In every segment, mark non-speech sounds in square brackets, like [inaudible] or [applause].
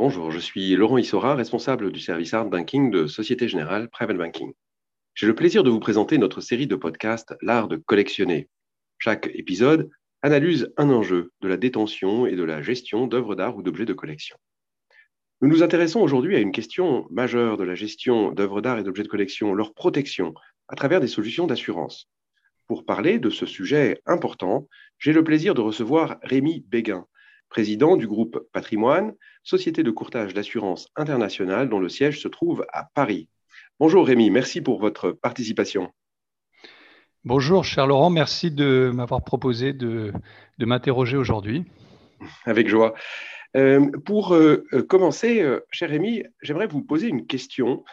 Bonjour, je suis Laurent Issora, responsable du service Art Banking de Société Générale Private Banking. J'ai le plaisir de vous présenter notre série de podcasts L'art de collectionner. Chaque épisode analyse un enjeu de la détention et de la gestion d'œuvres d'art ou d'objets de collection. Nous nous intéressons aujourd'hui à une question majeure de la gestion d'œuvres d'art et d'objets de collection, leur protection, à travers des solutions d'assurance. Pour parler de ce sujet important, j'ai le plaisir de recevoir Rémi Béguin, président du groupe Patrimoine, société de courtage d'assurance internationale dont le siège se trouve à Paris. Bonjour Rémi, merci pour votre participation. Bonjour cher Laurent, merci de m'avoir proposé de, m'interroger aujourd'hui. [laughs] Avec joie. Euh, pour euh, commencer, euh, cher Rémi, j'aimerais vous poser une question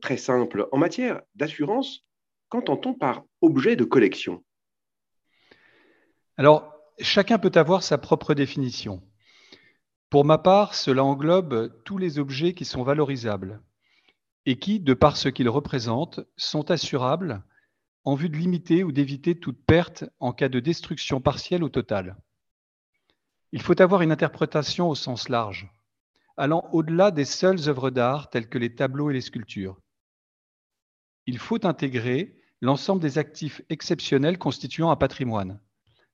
très simple. En matière d'assurance, qu'entend-on par objet de collection? Alors, chacun peut avoir sa propre définition. Pour ma part, cela englobe tous les objets qui sont valorisables et qui, de par ce qu'ils représentent, sont assurables en vue de limiter ou d'éviter toute perte en cas de destruction partielle ou totale. Il faut avoir une interprétation au sens large, allant au-delà des seules œuvres d'art telles que les tableaux et les sculptures. Il faut intégrer l'ensemble des actifs exceptionnels constituant un patrimoine,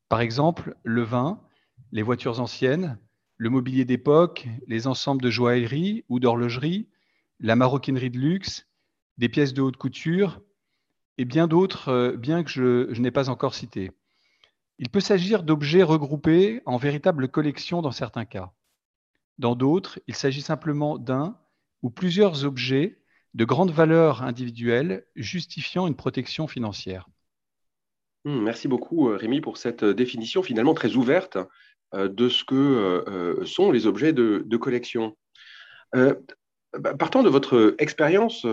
par exemple, le vin, les voitures anciennes, le mobilier d'époque, les ensembles de joaillerie ou d'horlogerie, la maroquinerie de luxe, des pièces de haute couture et bien d'autres, euh, bien que je, je n'ai pas encore cités. Il peut s'agir d'objets regroupés en véritables collections dans certains cas. Dans d'autres, il s'agit simplement d'un ou plusieurs objets de grande valeur individuelle justifiant une protection financière. Mmh, merci beaucoup, euh, Rémi, pour cette euh, définition finalement très ouverte euh, de ce que sont les objets de, collection. Bah, partant de votre expérience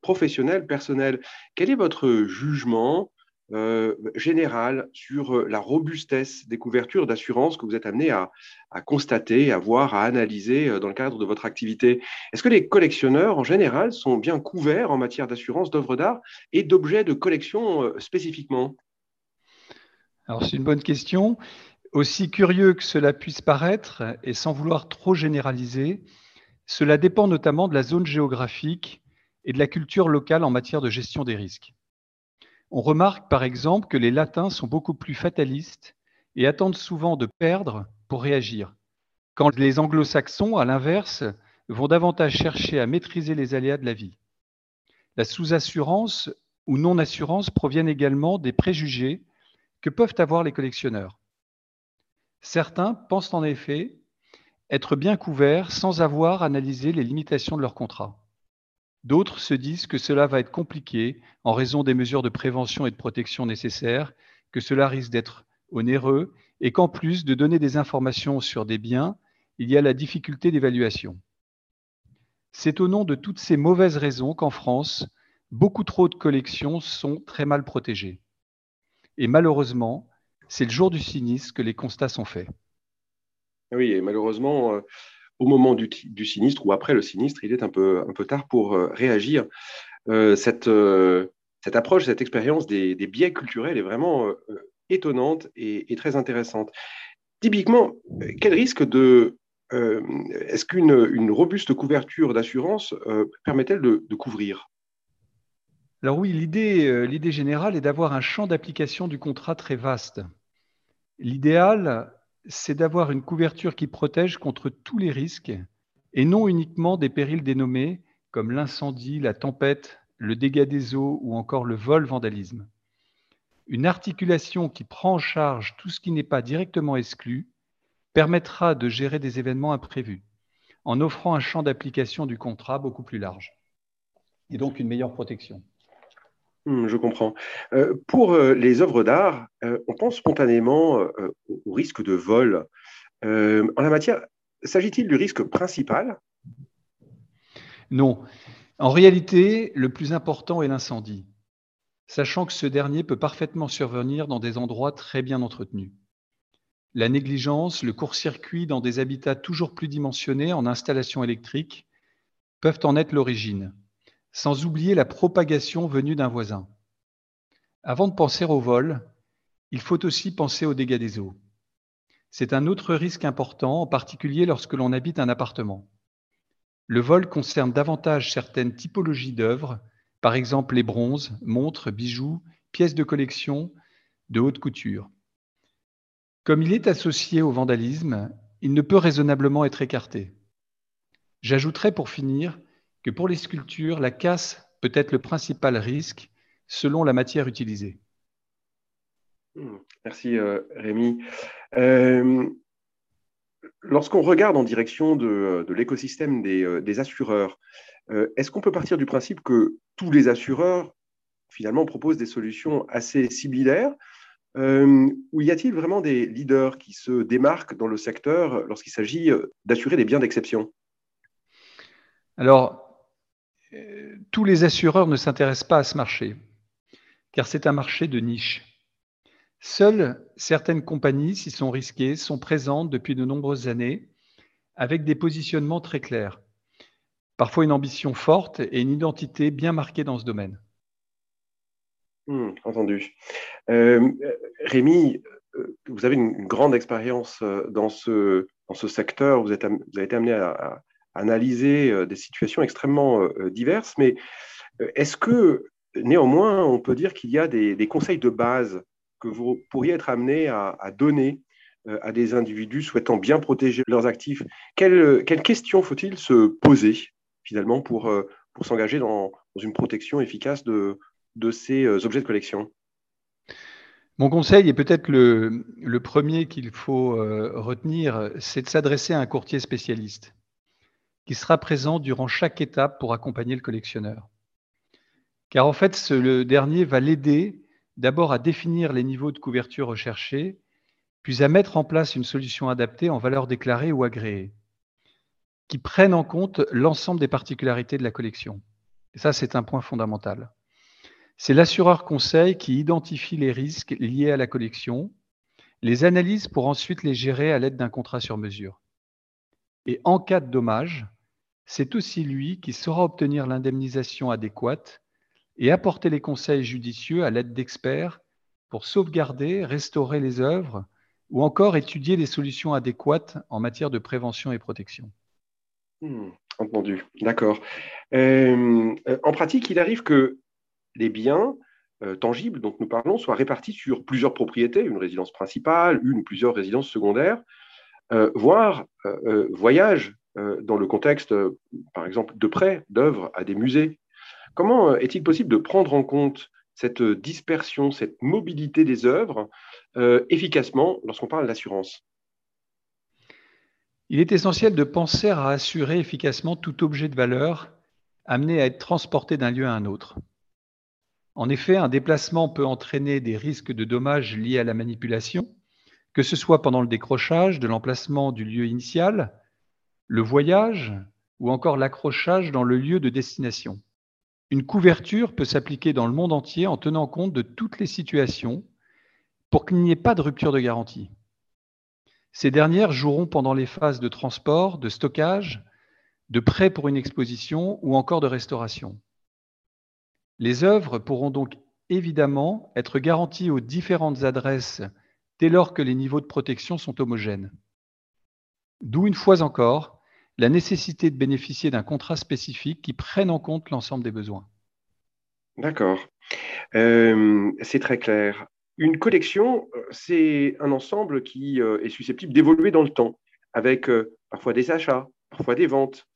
professionnelle, personnelle, quel est votre jugement général sur la robustesse des couvertures d'assurance que vous êtes amené à, constater, à voir, à analyser dans le cadre de votre activité? Est-ce que les collectionneurs, en général, sont bien couverts en matière d'assurance d'œuvres d'art et d'objets de collection spécifiquement? Alors c'est une bonne question. Aussi curieux que cela puisse paraître, et sans vouloir trop généraliser, cela dépend notamment de la zone géographique et de la culture locale en matière de gestion des risques. On remarque par exemple que les latins sont beaucoup plus fatalistes et attendent souvent de perdre pour réagir, quand les anglo-saxons, à l'inverse, vont davantage chercher à maîtriser les aléas de la vie. La sous-assurance ou non-assurance proviennent également des préjugés que peuvent avoir les collectionneurs. Certains pensent en effet être bien couverts sans avoir analysé les limitations de leur contrat. D'autres se disent que cela va être compliqué en raison des mesures de prévention et de protection nécessaires, que cela risque d'être onéreux et qu'en plus de donner des informations sur des biens, il y a la difficulté d'évaluation. C'est au nom de toutes ces mauvaises raisons qu'en France, beaucoup trop de collections sont très mal protégées. Et malheureusement, c'est le jour du sinistre que les constats sont faits. Oui, et malheureusement, euh, au moment du, sinistre ou après le sinistre, il est un peu, un peu tard pour euh, réagir. Euh, cette, cette, approche, cette expérience des, biais culturels est vraiment étonnante et, très intéressante. Typiquement, quel risque de... Est-ce qu'une robuste couverture d'assurance permet-elle de couvrir? Alors oui, euh, l'idée générale est d'avoir un champ d'application du contrat très vaste. L'idéal, c'est d'avoir une couverture qui protège contre tous les risques et non uniquement des périls dénommés comme l'incendie, la tempête, le dégât des eaux ou encore le vol-vandalisme. Une articulation qui prend en charge tout ce qui n'est pas directement exclu permettra de gérer des événements imprévus en offrant un champ d'application du contrat beaucoup plus large et donc une meilleure protection. Hmm, je comprends. Euh, pour euh, les œuvres d'art, euh, on pense spontanément au risque de vol. en la matière, s'agit-il du risque principal? Non. En réalité, le plus important est l'incendie, sachant que ce dernier peut parfaitement survenir dans des endroits très bien entretenus. La négligence, le court-circuit dans des habitats toujours plus dimensionnés en installations électriques peuvent en être l'origine sans oublier la propagation venue d'un voisin. Avant de penser au vol, il faut aussi penser aux dégâts des eaux. C'est un autre risque important, en particulier lorsque l'on habite un appartement. Le vol concerne davantage certaines typologies d'œuvres, par exemple les bronzes, montres, bijoux, pièces de collection de haute couture. Comme il est associé au vandalisme, il ne peut raisonnablement être écarté. J'ajouterai pour finir que pour les sculptures, la casse peut être le principal risque selon la matière utilisée. Hmm, merci euh, Rémi. Euh, lorsqu'on regarde en direction de, l'écosystème des, euh, assureurs, est-ce qu'on peut partir du principe que tous les assureurs finalement proposent des solutions assez similaires ou y a-t-il vraiment des leaders qui se démarquent dans le secteur lorsqu'il s'agit d'assurer des biens d'exception? Alors, tous les assureurs ne s'intéressent pas à ce marché, car c'est un marché de niche. Seules certaines compagnies s'y sont risquées, sont présentes depuis de nombreuses années, avec des positionnements très clairs, parfois une ambition forte et une identité bien marquée dans ce domaine. Hmm, entendu. Euh, Rémi, euh, vous avez une, grande expérience euh, dans ce, secteur, vous avez été amené à, analyser des situations extrêmement diverses, mais est-ce que néanmoins on peut dire qu'il y a des conseils de base que vous pourriez être amené à, donner euh, à des individus souhaitant bien protéger leurs actifs? Quelles, questions faut-il se poser finalement pour, euh, pour s'engager dans, une protection efficace de, de ces euh, objets de collection? Mon conseil, et peut-être le, premier qu'il faut retenir, c'est de s'adresser à un courtier spécialiste qui sera présent durant chaque étape pour accompagner le collectionneur. Car en fait, le dernier va l'aider d'abord à définir les niveaux de couverture recherchés, puis à mettre en place une solution adaptée en valeur déclarée ou agréée, qui prenne en compte l'ensemble des particularités de la collection. Et ça, c'est un point fondamental. C'est l'assureur conseil qui identifie les risques liés à la collection, les analyse pour ensuite les gérer à l'aide d'un contrat sur mesure. Et en cas de dommage, c'est aussi lui qui saura obtenir l'indemnisation adéquate et apporter les conseils judicieux à l'aide d'experts pour sauvegarder, restaurer les œuvres ou encore étudier les solutions adéquates en matière de prévention et protection. Hmm, entendu, d'accord. Euh, en pratique, il arrive que les biens euh, tangibles dont nous parlons soient répartis sur plusieurs propriétés, une résidence principale, une ou plusieurs résidences secondaires, euh, voire voyagent dans le contexte, par exemple, de prêt d'œuvres à des musées Comment euh, est-il possible de prendre en compte cette dispersion, cette mobilité des œuvres euh, efficacement lorsqu'on parle d'assurance? Il est essentiel de penser à assurer efficacement tout objet de valeur amené à être transporté d'un lieu à un autre. En effet, un déplacement peut entraîner des risques de dommages liés à la manipulation, que ce soit pendant le décrochage de l'emplacement du lieu initial, le voyage ou encore l'accrochage dans le lieu de destination. Une couverture peut s'appliquer dans le monde entier en tenant compte de toutes les situations pour qu'il n'y ait pas de rupture de garantie. Ces dernières joueront pendant les phases de transport, de stockage, de prêt pour une exposition ou encore de restauration. Les œuvres pourront donc évidemment être garanties aux différentes adresses dès lors que les niveaux de protection sont homogènes. D'où une fois encore la nécessité de bénéficier d'un contrat spécifique qui prenne en compte l'ensemble des besoins. D'accord. Euh, c'est très clair. Une collection, euh, c'est un ensemble qui euh, est susceptible d'évoluer dans le temps, avec parfois des achats, parfois des ventes,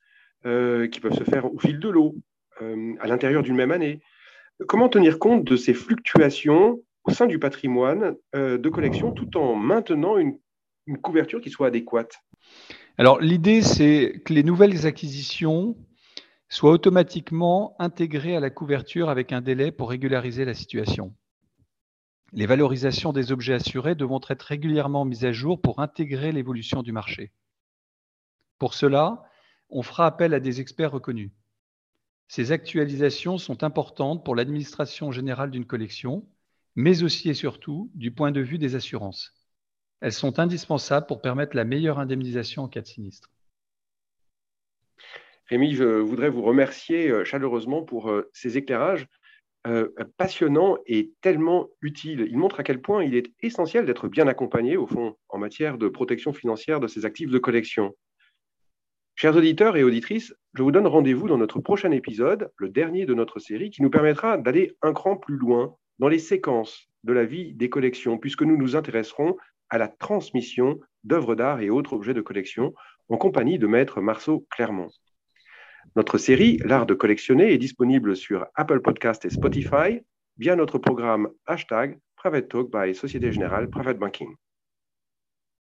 qui peuvent se faire au fil de l'eau, à l'intérieur d'une même année. Comment tenir compte de ces fluctuations au sein du patrimoine de collection tout en maintenant une couverture qui soit adéquate alors l'idée, c'est que les nouvelles acquisitions soient automatiquement intégrées à la couverture avec un délai pour régulariser la situation. Les valorisations des objets assurés devront être régulièrement mises à jour pour intégrer l'évolution du marché. Pour cela, on fera appel à des experts reconnus. Ces actualisations sont importantes pour l'administration générale d'une collection, mais aussi et surtout du point de vue des assurances. Elles sont indispensables pour permettre la meilleure indemnisation en cas de sinistre. Rémi, je voudrais vous remercier euh, chaleureusement pour euh, ces éclairages. euh, passionnant et tellement utile. Il montre à quel point il est essentiel d'être bien accompagné, au fond, en matière de protection financière de ses actifs de collection. Chers auditeurs et auditrices, je vous donne rendez-vous dans notre prochain épisode, le dernier de notre série, qui nous permettra d'aller un cran plus loin dans les séquences de la vie des collections, puisque nous nous intéresserons à la transmission d'œuvres d'art et autres objets de collection en compagnie de maître Marceau Clermont. Notre série, L'art de collectionner, est disponible sur Apple Podcast et Spotify via notre programme hashtag Private Talk by Société Générale Private Banking.